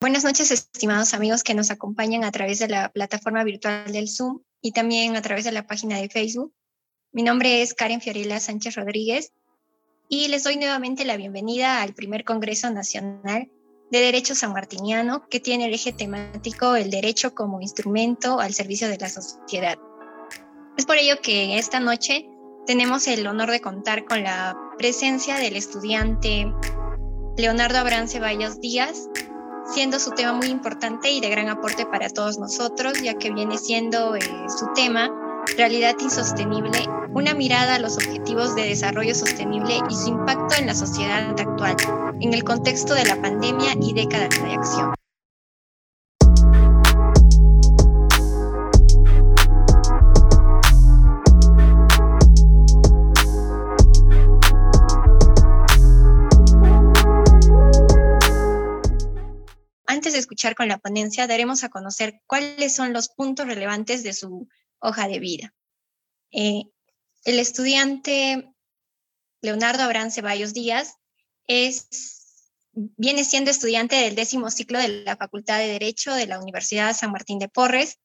Buenas noches, estimados amigos que nos acompañan a través de la plataforma virtual del Zoom y también a través de la página de Facebook. Mi nombre es Karen Fiorella Sánchez Rodríguez y les doy nuevamente la bienvenida al primer Congreso Nacional de Derecho Sanmartiniano que tiene el eje temático el derecho como instrumento al servicio de la sociedad. Es por ello que esta noche tenemos el honor de contar con la presencia del estudiante Leonardo Abraham Ceballos Díaz, siendo su tema muy importante y de gran aporte para todos nosotros, ya que viene siendo eh, su tema Realidad Insostenible, una mirada a los objetivos de desarrollo sostenible y su impacto en la sociedad actual, en el contexto de la pandemia y décadas de acción. Antes de escuchar con la ponencia, daremos a conocer cuáles son los puntos relevantes de su hoja de vida. Eh, el estudiante Leonardo Abraham Ceballos Díaz es, viene siendo estudiante del décimo ciclo de la Facultad de Derecho de la Universidad San Martín de Porres.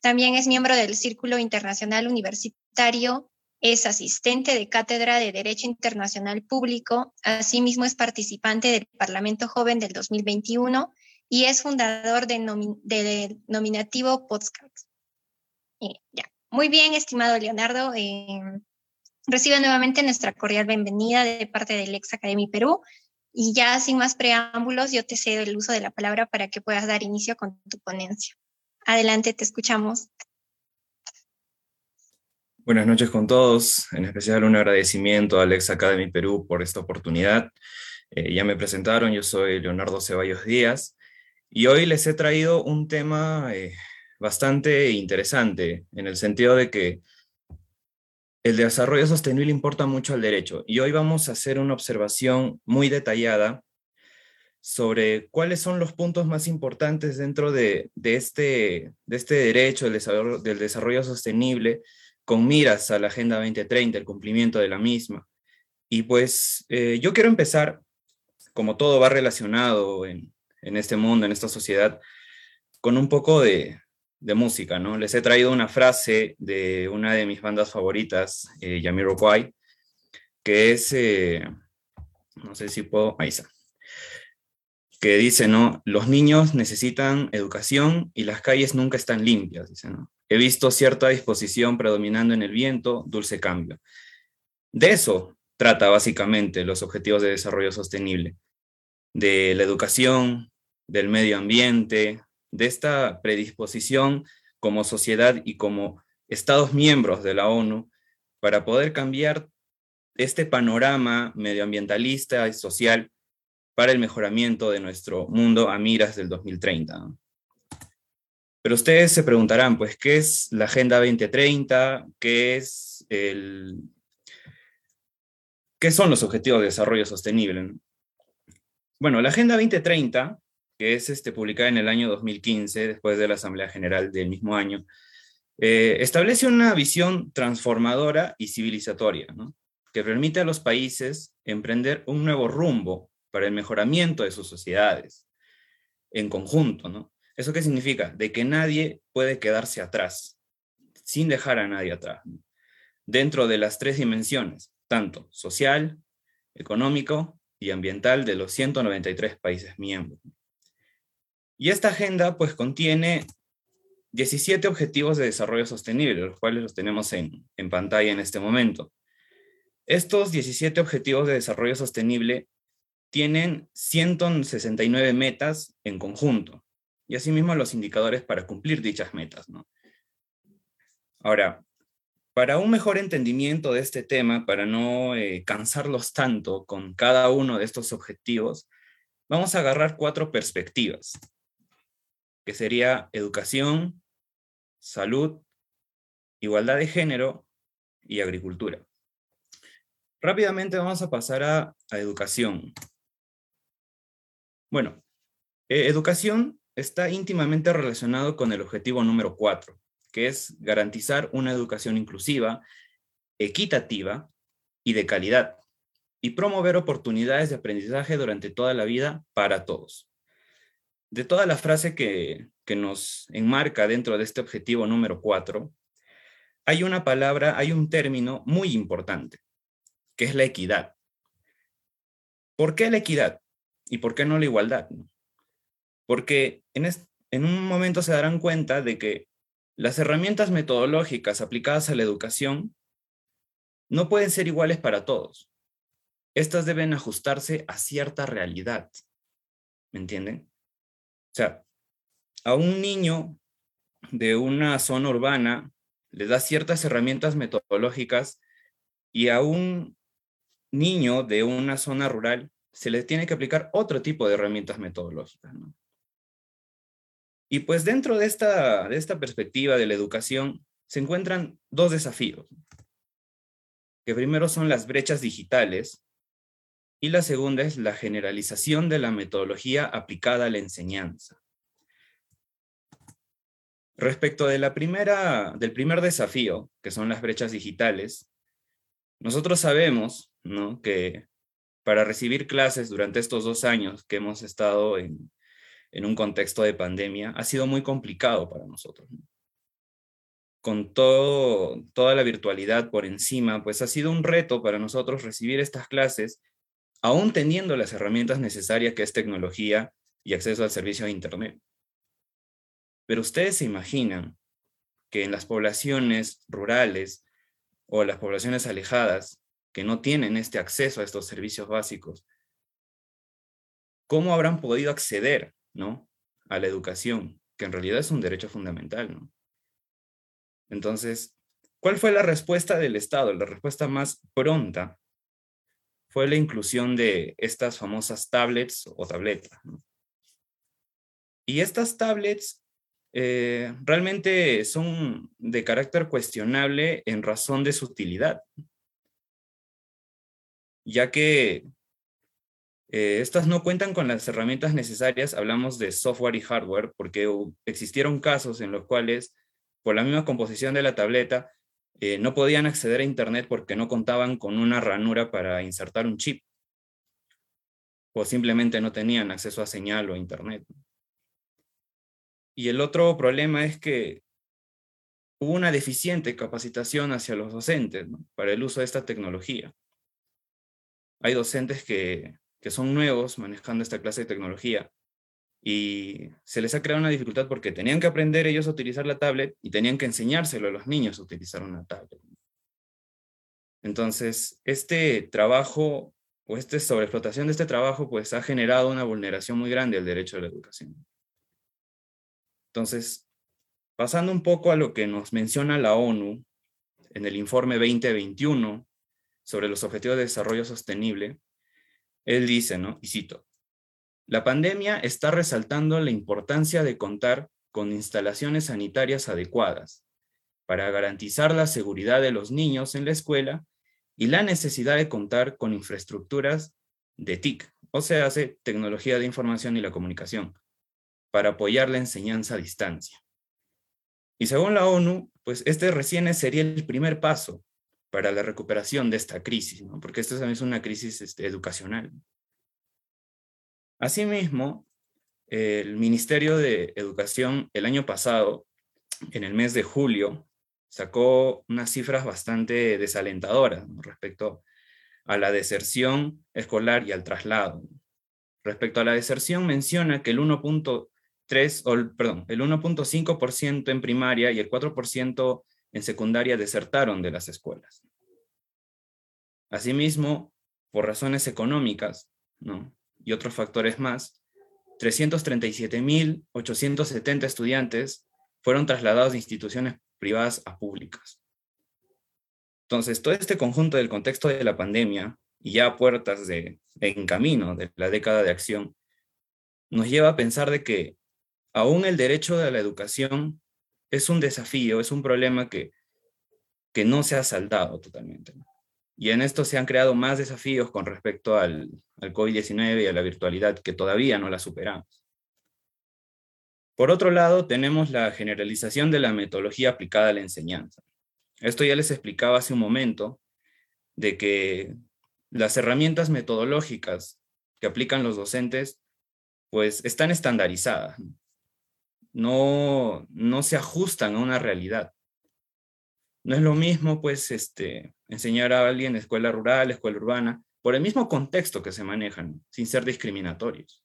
También es miembro del Círculo Internacional Universitario, es asistente de Cátedra de Derecho Internacional Público, asimismo es participante del Parlamento Joven del 2021 y es fundador del nominativo Podcast. ya. Muy bien, estimado Leonardo. Eh, recibe nuevamente nuestra cordial bienvenida de parte del Ex Academy Perú. Y ya sin más preámbulos, yo te cedo el uso de la palabra para que puedas dar inicio con tu ponencia. Adelante, te escuchamos. Buenas noches con todos, en especial un agradecimiento al Ex Academy Perú por esta oportunidad. Eh, ya me presentaron, yo soy Leonardo Ceballos Díaz, y hoy les he traído un tema eh, bastante interesante, en el sentido de que el desarrollo sostenible importa mucho al derecho. Y hoy vamos a hacer una observación muy detallada sobre cuáles son los puntos más importantes dentro de, este, de este derecho del desarrollo, del desarrollo sostenible con miras a la Agenda 2030, el cumplimiento de la misma. Y pues eh, yo quiero empezar, como todo va relacionado en, en este mundo, en esta sociedad, con un poco de, música, ¿no? Les he traído una frase de una de mis bandas favoritas, eh, Yamiroquai, que es, eh, no sé si puedo, ahí está, que dice, ¿no? Los niños necesitan educación y las calles nunca están limpias, dice, ¿no? He visto cierta disposición predominando en el viento, dulce cambio. De eso trata básicamente los objetivos de desarrollo sostenible de la educación, del medio ambiente, de esta predisposición como sociedad y como Estados miembros de la ONU para poder cambiar este panorama medioambientalista y social para el mejoramiento de nuestro mundo a miras del 2030. Pero ustedes se preguntarán, pues, ¿qué es la Agenda 2030? ¿Qué es el... ¿Qué son los Objetivos de Desarrollo Sostenible? Bueno, la Agenda 2030, que es este, publicada en el año 2015, después de la Asamblea General del mismo año, eh, establece una visión transformadora y civilizatoria, que permite a los países emprender un nuevo rumbo para el mejoramiento de sus sociedades en conjunto. ¿no? ¿Eso qué significa? De que nadie puede quedarse atrás, sin dejar a nadie atrás, dentro de las tres dimensiones, tanto social, económico y ambiental de los 193 países miembros. Y esta agenda pues contiene 17 objetivos de desarrollo sostenible, los cuales los tenemos en, en pantalla en este momento. Estos 17 objetivos de desarrollo sostenible tienen 169 metas en conjunto y asimismo los indicadores para cumplir dichas metas. Ahora, para un mejor entendimiento de este tema, para no eh, cansarlos tanto con cada uno de estos objetivos, vamos a agarrar cuatro perspectivas, que sería educación, salud, igualdad de género y agricultura. Rápidamente vamos a pasar a, educación. Bueno, eh, educación está íntimamente relacionado con el objetivo número cuatro, que es garantizar una educación inclusiva, equitativa y de calidad, y promover oportunidades de aprendizaje durante toda la vida para todos. de toda la frase que, que nos enmarca dentro de este objetivo número cuatro, hay una palabra, hay un término muy importante, que es la equidad. ¿Por qué la equidad? ¿Y por qué no la igualdad? Porque en, en un momento se darán cuenta de que las herramientas metodológicas aplicadas a la educación no pueden ser iguales para todos. Estas deben ajustarse a cierta realidad. ¿Me entienden? O sea, a un niño de una zona urbana le da ciertas herramientas metodológicas y a un niño de una zona rural se le tiene que aplicar otro tipo de herramientas metodológicas. Y pues dentro de esta, de esta perspectiva de la educación se encuentran dos desafíos, que primero son las brechas digitales y la segunda es la generalización de la metodología aplicada a la enseñanza. Respecto de la primera, del primer desafío, que son las brechas digitales, nosotros sabemos ¿no? que para recibir clases durante estos dos años que hemos estado en, en un contexto de pandemia ha sido muy complicado para nosotros. Con toda la virtualidad por encima, pues ha sido un reto para nosotros recibir estas clases, aún teniendo las herramientas necesarias que es tecnología y acceso al servicio de Internet. Pero ustedes se imaginan que en las poblaciones rurales o las poblaciones alejadas que no tienen este acceso a estos servicios básicos, ¿cómo habrán podido acceder ¿no? a la educación, que en realidad es un derecho fundamental? Entonces, ¿cuál fue la respuesta del Estado? La respuesta más pronta fue la inclusión de estas famosas tablets o tabletas. Y estas tablets eh, realmente son de carácter cuestionable en razón de su utilidad, ya que eh, estas no cuentan con las herramientas necesarias, hablamos de software y hardware, porque existieron casos en los cuales, por la misma composición de la tableta, eh, no podían acceder a Internet porque no contaban con una ranura para insertar un chip, o simplemente no tenían acceso a señal o Internet. Y el otro problema es que hubo una deficiente capacitación hacia los docentes para el uso de esta tecnología. Hay docentes que, que son nuevos manejando esta clase de tecnología y se les ha creado una dificultad porque tenían que aprender ellos a utilizar la tablet y tenían que enseñárselo a los niños a utilizar una tablet. Entonces, este trabajo o esta sobreexplotación de este trabajo pues ha generado una vulneración muy grande al derecho a la educación. Entonces, pasando un poco a lo que nos menciona la ONU en el informe 2021 sobre los Objetivos de Desarrollo Sostenible, él dice, ¿no? Y cito, la pandemia está resaltando la importancia de contar con instalaciones sanitarias adecuadas para garantizar la seguridad de los niños en la escuela y la necesidad de contar con infraestructuras de TIC, o sea, tecnología de información y la comunicación, para apoyar la enseñanza a distancia. Y según la ONU, pues este recién sería el primer paso para la recuperación de esta crisis, porque esta es una crisis este, educacional. Asimismo, el Ministerio de Educación el año pasado, en el mes de julio, sacó unas cifras bastante desalentadoras respecto a la deserción escolar y al traslado. Respecto a la deserción, menciona que el 1. 3, perdón, el 1.5% en primaria y el 4% en secundaria desertaron de las escuelas. Asimismo, por razones económicas y otros factores más, 337.870 estudiantes fueron trasladados de instituciones privadas a públicas. Entonces, todo este conjunto del contexto de la pandemia y ya a puertas de, en camino de la década de acción, nos lleva a pensar de que aún el derecho de la educación es un desafío, es un problema que, que no se ha saldado totalmente. Y en esto se han creado más desafíos con respecto al, al COVID-19 y a la virtualidad que todavía no la superamos. Por otro lado, tenemos la generalización de la metodología aplicada a la enseñanza. Esto ya les explicaba hace un momento, de que las herramientas metodológicas que aplican los docentes pues están estandarizadas. No, no se ajustan a una realidad. No es lo mismo, pues, este, enseñar a alguien en escuela rural, escuela urbana, por el mismo contexto que se manejan, sin ser discriminatorios.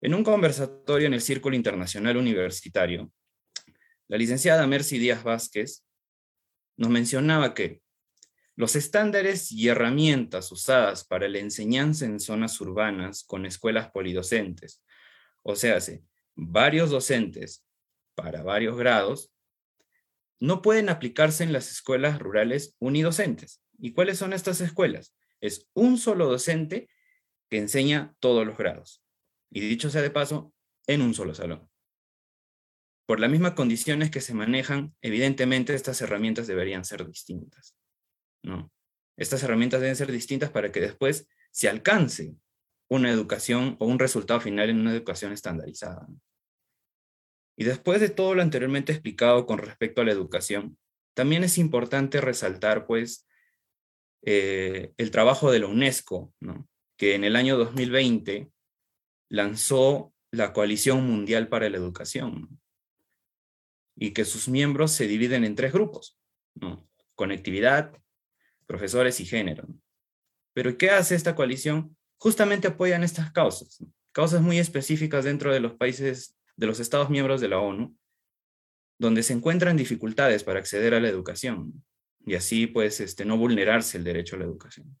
En un conversatorio en el Círculo Internacional Universitario, la licenciada Mercy Díaz Vázquez nos mencionaba que los estándares y herramientas usadas para la enseñanza en zonas urbanas con escuelas polidocentes, o sea, varios docentes para varios grados, no pueden aplicarse en las escuelas rurales unidocentes. ¿Y cuáles son estas escuelas? Es un solo docente que enseña todos los grados. Y dicho sea de paso, en un solo salón. Por las mismas condiciones que se manejan, evidentemente estas herramientas deberían ser distintas. ¿no? Estas herramientas deben ser distintas para que después se alcance una educación o un resultado final en una educación estandarizada. Y después de todo lo anteriormente explicado con respecto a la educación, también es importante resaltar, pues, eh, el trabajo de la UNESCO, que en el año 2020 lanzó la Coalición Mundial para la Educación, y que sus miembros se dividen en tres grupos, conectividad, profesores y género. Pero ¿qué hace esta coalición? Justamente apoyan estas causas, causas muy específicas dentro de los países de los Estados miembros de la ONU, donde se encuentran dificultades para acceder a la educación y así pues este, no vulnerarse el derecho a la educación.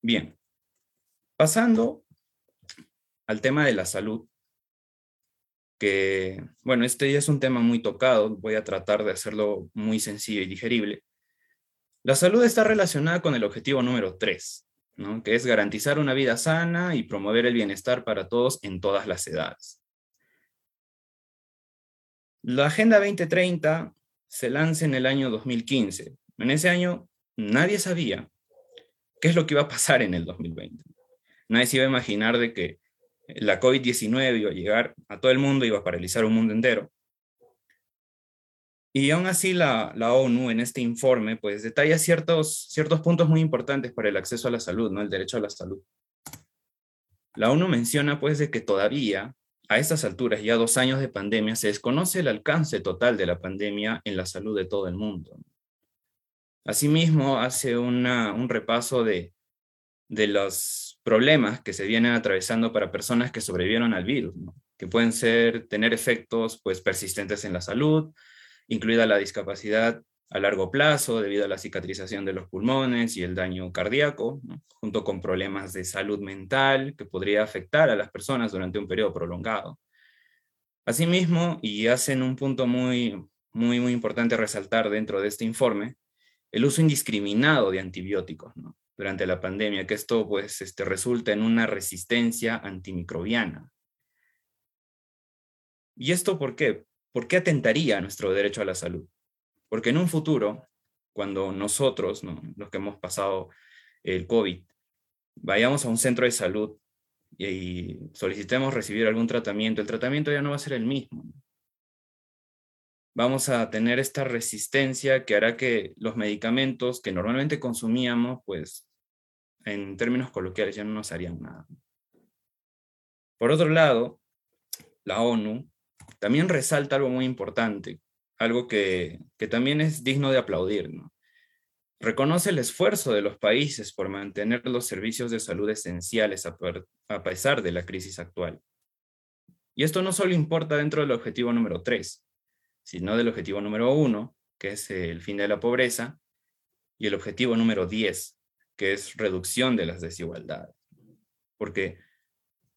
Bien, pasando al tema de la salud, que bueno, este ya es un tema muy tocado, voy a tratar de hacerlo muy sencillo y digerible. La salud está relacionada con el objetivo número 3, ¿no? que es garantizar una vida sana y promover el bienestar para todos en todas las edades. La Agenda 2030 se lanza en el año 2015. En ese año nadie sabía qué es lo que iba a pasar en el 2020. Nadie se iba a imaginar de que la COVID-19 iba a llegar a todo el mundo, iba a paralizar un mundo entero. Y aún así la, la, ONU en este informe pues detalla ciertos, ciertos puntos muy importantes para el acceso a la salud, ¿no? el derecho a la salud. La ONU menciona pues de que todavía a estas alturas, ya dos años de pandemia, se desconoce el alcance total de la pandemia en la salud de todo el mundo. Asimismo, hace un repaso de, de los problemas que se vienen atravesando para personas que sobrevivieron al virus, que pueden ser, tener efectos pues, persistentes en la salud, incluida la discapacidad a largo plazo debido a la cicatrización de los pulmones y el daño cardíaco, junto con problemas de salud mental que podría afectar a las personas durante un periodo prolongado. Asimismo, y hacen un punto muy, muy, muy importante resaltar dentro de este informe, el uso indiscriminado de antibióticos durante la pandemia, que esto pues, este, resulta en una resistencia antimicrobiana. ¿Y esto por qué? ¿Por qué atentaría a nuestro derecho a la salud? Porque en un futuro, cuando nosotros, los que hemos pasado el COVID, vayamos a un centro de salud y, solicitemos recibir algún tratamiento, el tratamiento ya no va a ser el mismo. Vamos a tener esta resistencia que hará que los medicamentos que normalmente consumíamos, pues en términos coloquiales ya no nos harían nada. Por otro lado, la ONU también resalta algo muy importante, algo que, también es digno de aplaudir. Reconoce el esfuerzo de los países por mantener los servicios de salud esenciales a, a pesar de la crisis actual. Y esto no solo importa dentro del objetivo número 3, sino del objetivo número 1, que es el fin de la pobreza, y el objetivo número 10, que es reducción de las desigualdades. Porque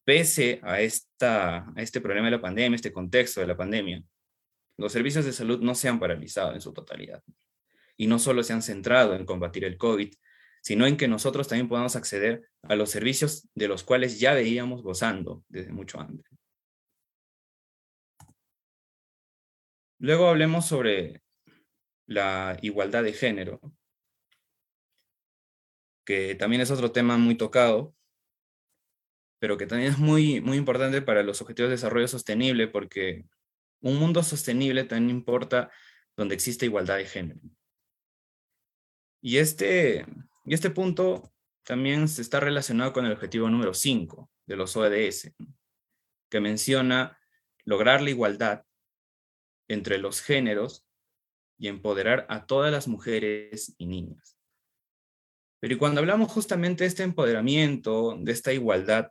pese a, esta, a este problema de la pandemia, este contexto de la pandemia, los servicios de salud no se han paralizado en su totalidad. Y no solo se han centrado en combatir el COVID, sino en que nosotros también podamos acceder a los servicios de los cuales ya veíamos gozando desde mucho antes. Luego hablemos sobre la igualdad de género, que también es otro tema muy tocado, pero que también es muy, muy importante para los objetivos de desarrollo sostenible porque un mundo sostenible también importa donde existe igualdad de género. Y este, y este punto también se está relacionado con el objetivo número 5 de los ODS, que menciona lograr la igualdad entre los géneros y empoderar a todas las mujeres y niñas. Pero y cuando hablamos justamente de este empoderamiento, de esta igualdad,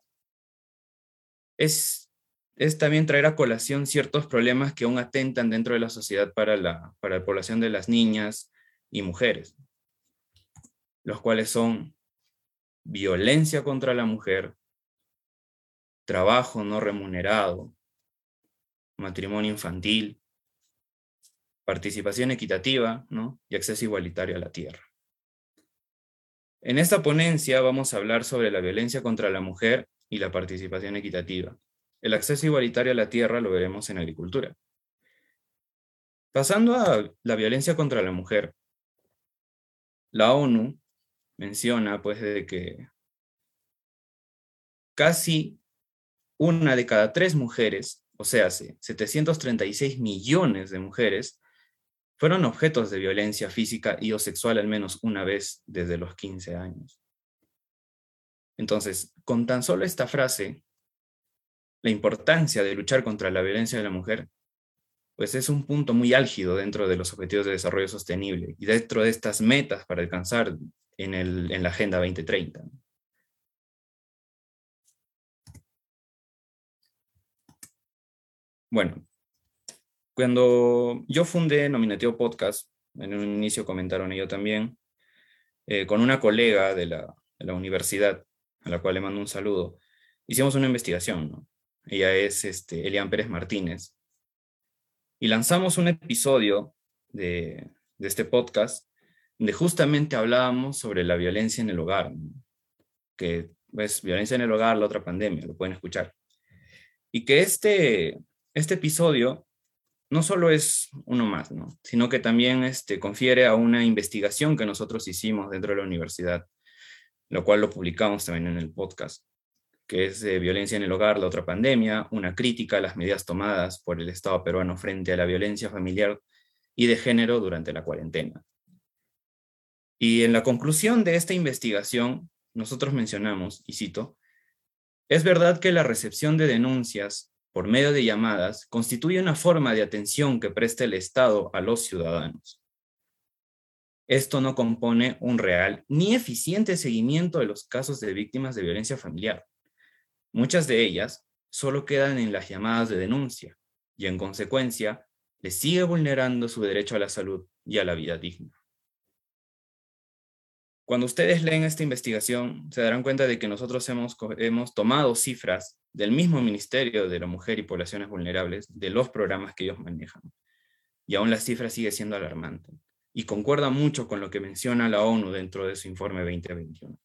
es, es también traer a colación ciertos problemas que aún atentan dentro de la sociedad para la, para la población de las niñas y mujeres, los cuales son violencia contra la mujer, trabajo no remunerado, matrimonio infantil, participación equitativa ¿no? y acceso igualitario a la tierra. En esta ponencia vamos a hablar sobre la violencia contra la mujer y la participación equitativa. El acceso igualitario a la tierra lo veremos en agricultura. Pasando a la violencia contra la mujer, la ONU menciona pues de que casi una de cada tres mujeres, o sea, 736 millones de mujeres, fueron objetos de violencia física y o sexual al menos una vez desde los 15 años. Entonces, con tan solo esta frase, la importancia de luchar contra la violencia de la mujer, pues es un punto muy álgido dentro de los objetivos de desarrollo sostenible y dentro de estas metas para alcanzar en, en la Agenda 2030. Bueno, cuando yo fundé Nominativo Podcast, en un inicio comentaron ellos también, eh, con una colega de la, universidad, a la cual le mando un saludo, hicimos una investigación. Ella es este, Elian Pérez Martínez. Y lanzamos un episodio de, este podcast donde justamente hablábamos sobre la violencia en el hogar, que es pues, violencia en el hogar, la otra pandemia, lo pueden escuchar. Y que este, este episodio no solo es uno más, ¿no? sino que también este, confiere a una investigación que nosotros hicimos dentro de la universidad, lo cual lo publicamos también en el podcast, que es de violencia en el hogar, la otra pandemia, una crítica a las medidas tomadas por el Estado peruano frente a la violencia familiar y de género durante la cuarentena. Y en la conclusión de esta investigación, nosotros mencionamos, y cito, es verdad que la recepción de denuncias por medio de llamadas constituye una forma de atención que presta el Estado a los ciudadanos. Esto no compone un real ni eficiente seguimiento de los casos de víctimas de violencia familiar. Muchas de ellas solo quedan en las llamadas de denuncia y en consecuencia les sigue vulnerando su derecho a la salud y a la vida digna. Cuando ustedes leen esta investigación, se darán cuenta de que nosotros hemos, hemos tomado cifras del mismo Ministerio de la Mujer y Poblaciones Vulnerables, de los programas que ellos manejan. Y aún la cifra sigue siendo alarmante. Y concuerda mucho con lo que menciona la ONU dentro de su informe 2021.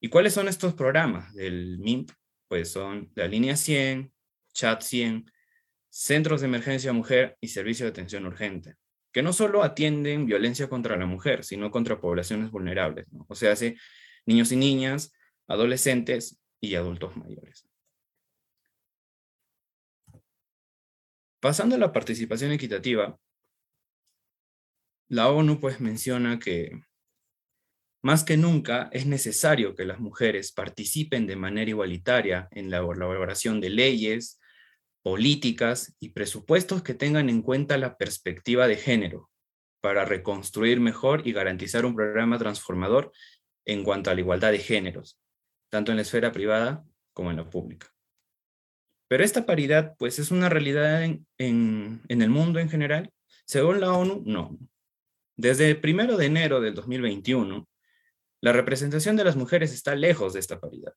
¿Y cuáles son estos programas del MIMP? Pues son la línea 100, chat 100, centros de emergencia mujer y servicio de atención urgente, que no solo atienden violencia contra la mujer, sino contra poblaciones vulnerables, o sea, hace niños y niñas, adolescentes y adultos mayores. Pasando a la participación equitativa, la ONU pues menciona que más que nunca es necesario que las mujeres participen de manera igualitaria en la elaboración de leyes, políticas y presupuestos que tengan en cuenta la perspectiva de género para reconstruir mejor y garantizar un programa transformador en cuanto a la igualdad de géneros, tanto en la esfera privada como en la pública. Pero esta paridad, pues, es una realidad en, en el mundo en general. Según la ONU, no. Desde el primero de enero del 2021, la representación de las mujeres está lejos de esta paridad.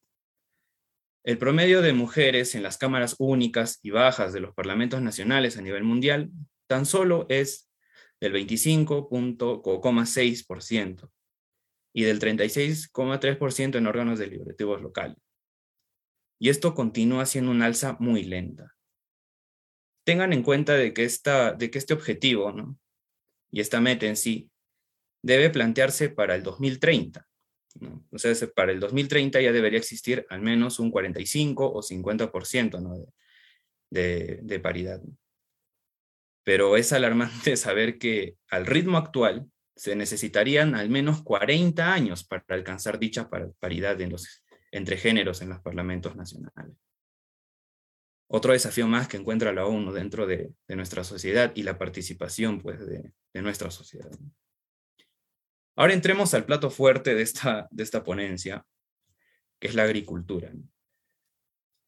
El promedio de mujeres en las cámaras únicas y bajas de los parlamentos nacionales a nivel mundial tan solo es del 25.6%, y del 36,3% en órganos deliberativos locales. Y esto continúa siendo un alza muy lenta. Tengan en cuenta de que, de que este objetivo ¿no? Y esta meta en sí debe plantearse para el 2030. ¿no? O sea, para el 2030 ya debería existir al menos un 45 o 50% ¿no? de paridad. Pero es alarmante saber que al ritmo actual se necesitarían al menos 40 años para alcanzar dicha paridad entre géneros en los parlamentos nacionales. Otro desafío más que encuentra la ONU dentro de, nuestra sociedad y la participación pues, de, nuestra sociedad. Ahora entremos al plato fuerte de esta, de esta ponencia, que es la agricultura.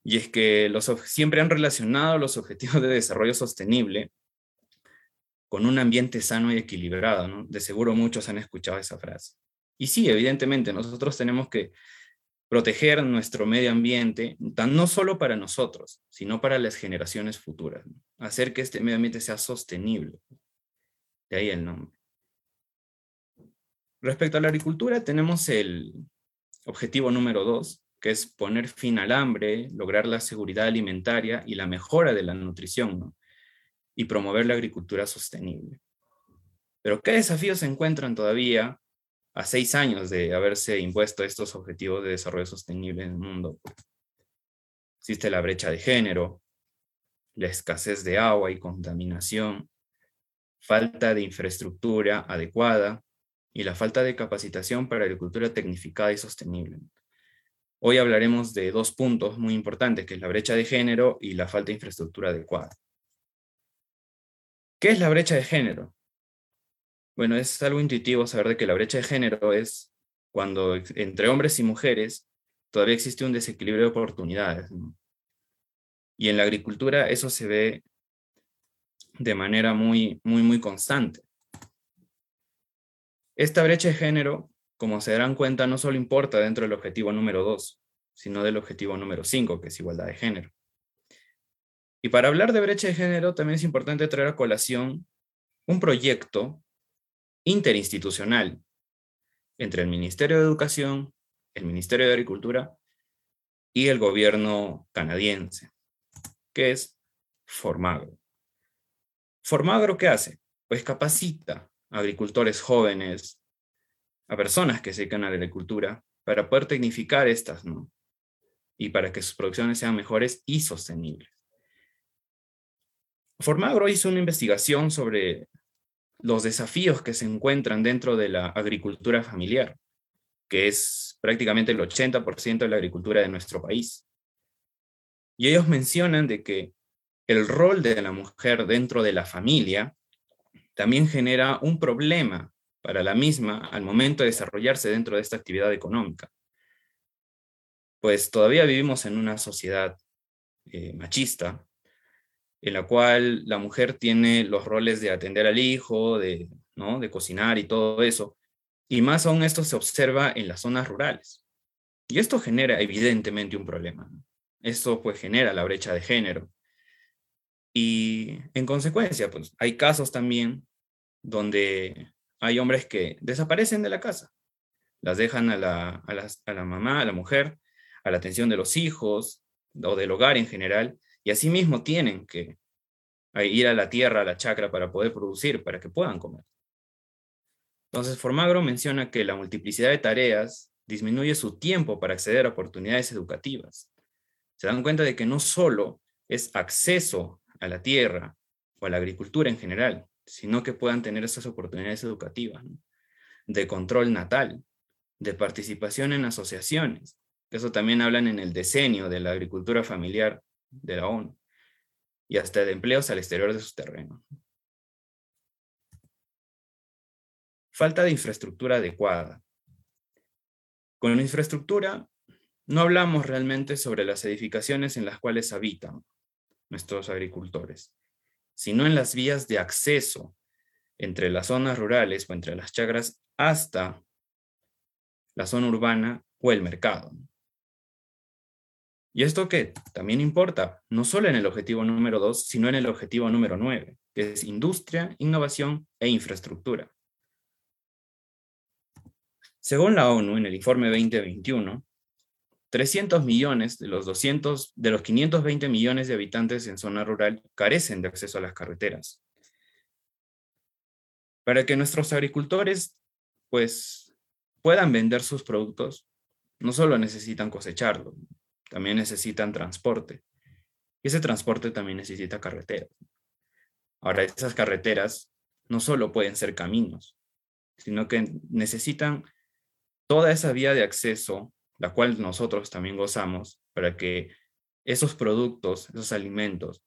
Y es que los, siempre han relacionado los objetivos de desarrollo sostenible con un ambiente sano y equilibrado. De seguro muchos han escuchado esa frase. Y sí, evidentemente, nosotros tenemos que proteger nuestro medio ambiente, no solo para nosotros, sino para las generaciones futuras. Hacer que este medio ambiente sea sostenible. De ahí el nombre. Respecto a la agricultura, tenemos el objetivo número dos, que es poner fin al hambre, lograr la seguridad alimentaria y la mejora de la nutrición, y promover la agricultura sostenible. Pero ¿qué desafíos se encuentran todavía a seis años de haberse impuesto estos objetivos de desarrollo sostenible en el mundo? Existe la brecha de género, la escasez de agua y contaminación, falta de infraestructura adecuada y la falta de capacitación para agricultura tecnificada y sostenible. Hoy hablaremos de dos puntos muy importantes, que es la brecha de género y la falta de infraestructura adecuada. ¿Qué es la brecha de género? Bueno, es algo intuitivo saber de que la brecha de género es cuando entre hombres y mujeres todavía existe un desequilibrio de oportunidades. Y en la agricultura eso se ve de manera muy, muy, muy constante. Esta brecha de género, como se darán cuenta, no solo importa dentro del objetivo número 2, sino del objetivo número 5, que es igualdad de género. Y para hablar de brecha de género, también es importante traer a colación un proyecto interinstitucional entre el Ministerio de Educación, el Ministerio de Agricultura y el gobierno canadiense, que es Formagro. ¿Formagro qué hace? Pues capacita a agricultores jóvenes, a personas que se dedican a la agricultura, para poder tecnificar estas, ¿no? Y para que sus producciones sean mejores y sostenibles. Formagro hizo una investigación sobre los desafíos que se encuentran dentro de la agricultura familiar, que es prácticamente el 80% de la agricultura de nuestro país. Y ellos mencionan de que el rol de la mujer dentro de la familia también genera un problema para la misma al momento de desarrollarse dentro de esta actividad económica. Pues todavía vivimos en una sociedad eh, machista, en la cual la mujer tiene los roles de atender al hijo, de, ¿no? de cocinar y todo eso. Y más aún esto se observa en las zonas rurales. Y esto genera evidentemente un problema. Esto pues genera la brecha de género. Y en consecuencia, pues hay casos también donde hay hombres que desaparecen de la casa. Las dejan a la, a a la mamá, a la mujer, a la atención de los hijos o del hogar en general, y asimismo tienen que ir a la tierra, a la chacra, para poder producir, para que puedan comer. Entonces, Formagro menciona que la multiplicidad de tareas disminuye su tiempo para acceder a oportunidades educativas. Se dan cuenta de que no solo es acceso a la tierra o a la agricultura en general, sino que puedan tener esas oportunidades educativas, de control natal, de participación en asociaciones. Eso también hablan en el decenio de la agricultura familiar de la ONU y hasta de empleos al exterior de sus terrenos. Falta de infraestructura adecuada. Con infraestructura no hablamos realmente sobre las edificaciones en las cuales habitan nuestros agricultores, sino en las vías de acceso entre las zonas rurales o entre las chagras hasta la zona urbana o el mercado. Y esto que también importa, no solo en el objetivo número 2, sino en el objetivo número 9, que es industria, innovación e infraestructura. Según la ONU, en el informe 2021, 300 millones de los, 200, de los 520 millones de habitantes en zona rural carecen de acceso a las carreteras. Para que nuestros agricultores pues, puedan vender sus productos, no solo necesitan cosecharlo, también necesitan transporte. Y ese transporte también necesita carreteras. Ahora, esas carreteras no solo pueden ser caminos, sino que necesitan toda esa vía de acceso, la cual nosotros también gozamos, para que esos productos, esos alimentos,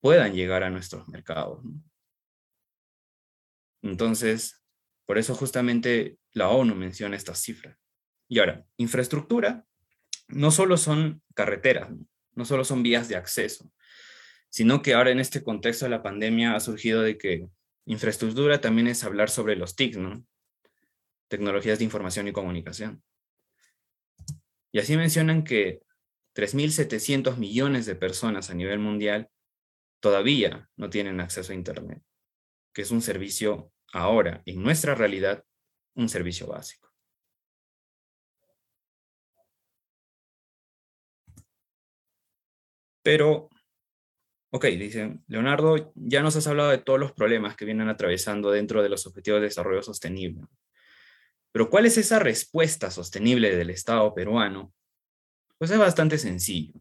puedan llegar a nuestros mercados. Entonces, por eso justamente la ONU menciona estas cifras. Y ahora, infraestructura no solo son carreteras, no solo son vías de acceso, sino que ahora en este contexto de la pandemia ha surgido de que infraestructura también es hablar sobre los TIC, ¿no? Tecnologías de información y comunicación. Y así mencionan que 3.700 millones de personas a nivel mundial todavía no tienen acceso a Internet, que es un servicio ahora, en nuestra realidad, un servicio básico. Pero, ok, dicen, Leonardo, ya nos has hablado de todos los problemas que vienen atravesando dentro de los objetivos de desarrollo sostenible. Pero ¿cuál es esa respuesta sostenible del Estado peruano? Pues es bastante sencillo.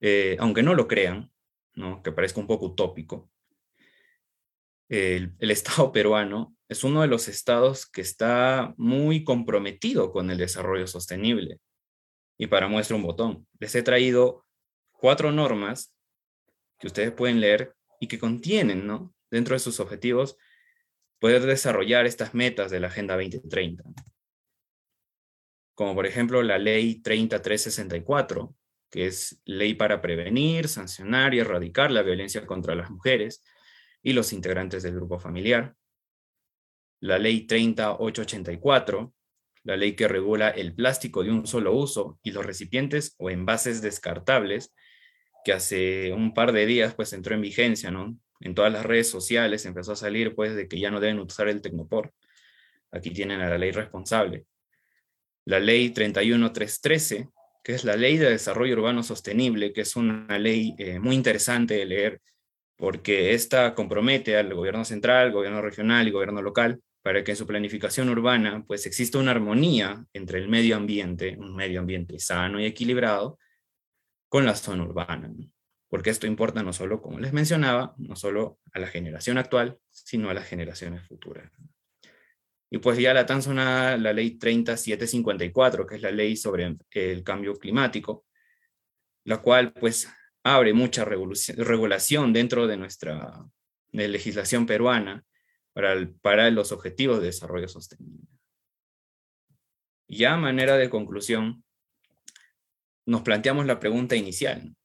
Eh, aunque no lo crean, ¿no? que parezca un poco utópico, el, el, Estado peruano es uno de los estados que está muy comprometido con el desarrollo sostenible. Y para muestra un botón, les he traído cuatro normas que ustedes pueden leer y que contienen, ¿no? Dentro de sus objetivos, poder desarrollar estas metas de la Agenda 2030. Como por ejemplo la Ley 30364, que es ley para prevenir, sancionar y erradicar la violencia contra las mujeres y los integrantes del grupo familiar. La Ley 30884, la ley que regula el plástico de un solo uso y los recipientes o envases descartables que hace un par de días pues entró en vigencia, ¿no? En todas las redes sociales empezó a salir pues de que ya no deben usar el Tecnopor. Aquí tienen a la ley responsable. La ley 31313, que es la ley de desarrollo urbano sostenible, que es una ley eh, muy interesante de leer porque esta compromete al gobierno central, gobierno regional y gobierno local para que en su planificación urbana pues exista una armonía entre el medio ambiente, un medio ambiente sano y equilibrado, con la zona urbana. Porque esto importa no solo, como les mencionaba, no solo a la generación actual, sino a las generaciones futuras. Y pues ya la tan sonada la ley 3754, que es la ley sobre el cambio climático, la cual pues abre mucha regulación dentro de nuestra legislación peruana para, los objetivos de desarrollo sostenible. Ya manera de conclusión, nos planteamos la pregunta inicial.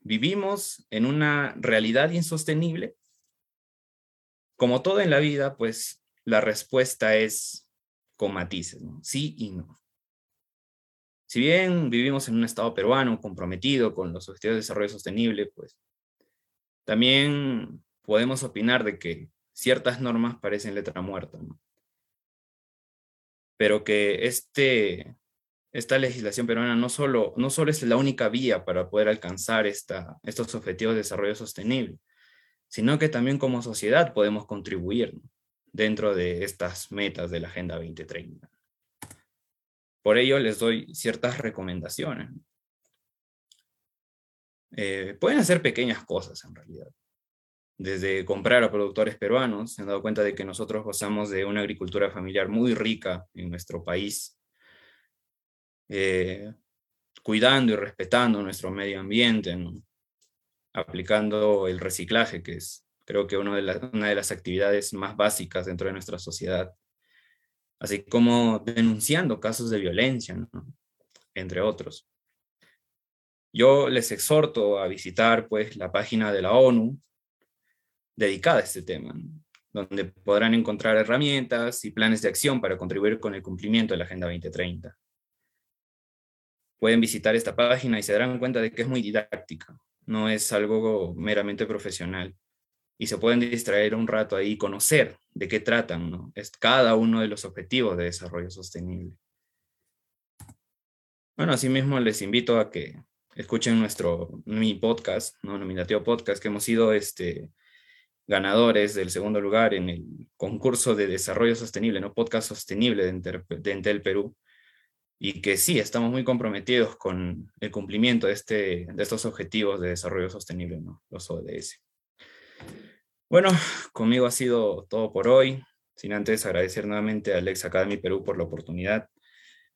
¿Vivimos en una realidad insostenible? Como todo en la vida, pues la respuesta es con matices, sí y no. Si bien vivimos en un estado peruano comprometido con los objetivos de desarrollo sostenible, pues también podemos opinar de que ciertas normas parecen letra muerta, pero que este, esta legislación peruana no solo, no solo es la única vía para poder alcanzar esta, estos objetivos de desarrollo sostenible, sino que también como sociedad podemos contribuir dentro de estas metas de la Agenda 2030. Por ello les doy ciertas recomendaciones. Eh, pueden hacer pequeñas cosas en realidad. Desde comprar a productores peruanos, se han dado cuenta de que nosotros gozamos de una agricultura familiar muy rica en nuestro país eh, cuidando y respetando nuestro medio ambiente, aplicando el reciclaje, que es creo que una de, una de las actividades más básicas dentro de nuestra sociedad, así como denunciando casos de violencia, entre otros. Yo les exhorto a visitar pues, la página de la ONU dedicada a este tema, donde podrán encontrar herramientas y planes de acción para contribuir con el cumplimiento de la Agenda 2030 pueden visitar esta página y se darán cuenta de que es muy didáctica, no es algo meramente profesional. Y se pueden distraer un rato ahí y conocer de qué tratan, ¿no? Es cada uno de los objetivos de desarrollo sostenible. Bueno, asimismo les invito a que escuchen nuestro mi podcast, ¿no? Nominativo Podcast, que hemos sido este, ganadores del segundo lugar en el concurso de desarrollo sostenible, ¿no? Podcast sostenible de, de Entel Perú y que sí, estamos muy comprometidos con el cumplimiento de, este, de estos objetivos de desarrollo sostenible, ¿no? los ODS. Bueno, conmigo ha sido todo por hoy. sin antes agradecer nuevamente a Alex Academy Perú por la oportunidad.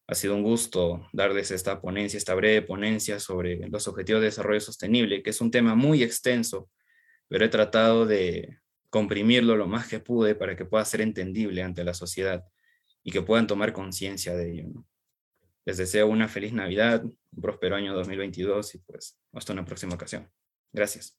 Ha sido un gusto darles esta ponencia, esta breve ponencia sobre los objetivos de desarrollo sostenible, que es un tema muy extenso, pero he tratado de comprimirlo lo más que pude para que pueda ser entendible ante la sociedad y que puedan tomar conciencia de ello. Les deseo una feliz Navidad, un próspero año 2022 y pues hasta una próxima ocasión. Gracias.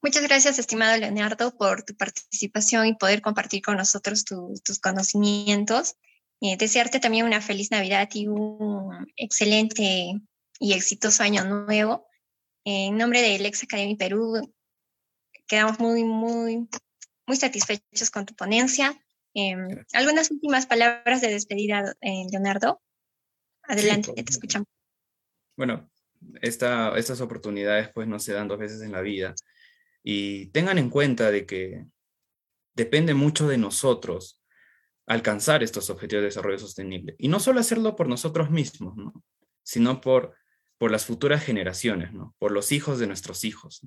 Muchas gracias, estimado Leonardo, por tu participación y poder compartir con nosotros tus conocimientos. Eh, desearte también una feliz Navidad y un excelente y exitoso año nuevo. en nombre de Lex Academy Perú, quedamos muy, muy, muy satisfechos con tu ponencia. Em, algunas últimas palabras de despedida, eh, Leonardo. Adelante, te escuchamos. Bueno, esta, estas oportunidades pues no se dan dos veces en la vida y tengan en cuenta de que depende mucho de nosotros alcanzar estos objetivos de desarrollo sostenible. Y no solo hacerlo por nosotros mismos, sino por, por las futuras generaciones, ¿no? por los hijos de nuestros hijos.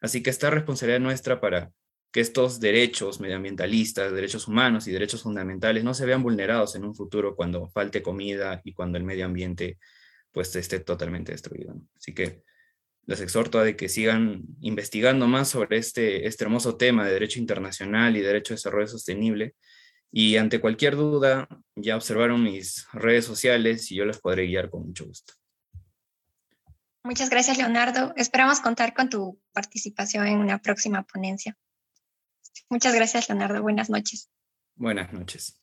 Así que esta responsabilidad nuestra para que estos derechos medioambientalistas, derechos humanos y derechos fundamentales no se vean vulnerados en un futuro cuando falte comida y cuando el medio ambiente pues esté totalmente destruido. Así que les exhorto a que sigan investigando más sobre este, este hermoso tema de derecho internacional y derecho de desarrollo sostenible. Y ante cualquier duda, ya observaron mis redes sociales y yo les podré guiar con mucho gusto. Muchas gracias, Leonardo. Esperamos contar con tu participación en una próxima ponencia. Muchas gracias, Leonardo. Buenas noches. Buenas noches.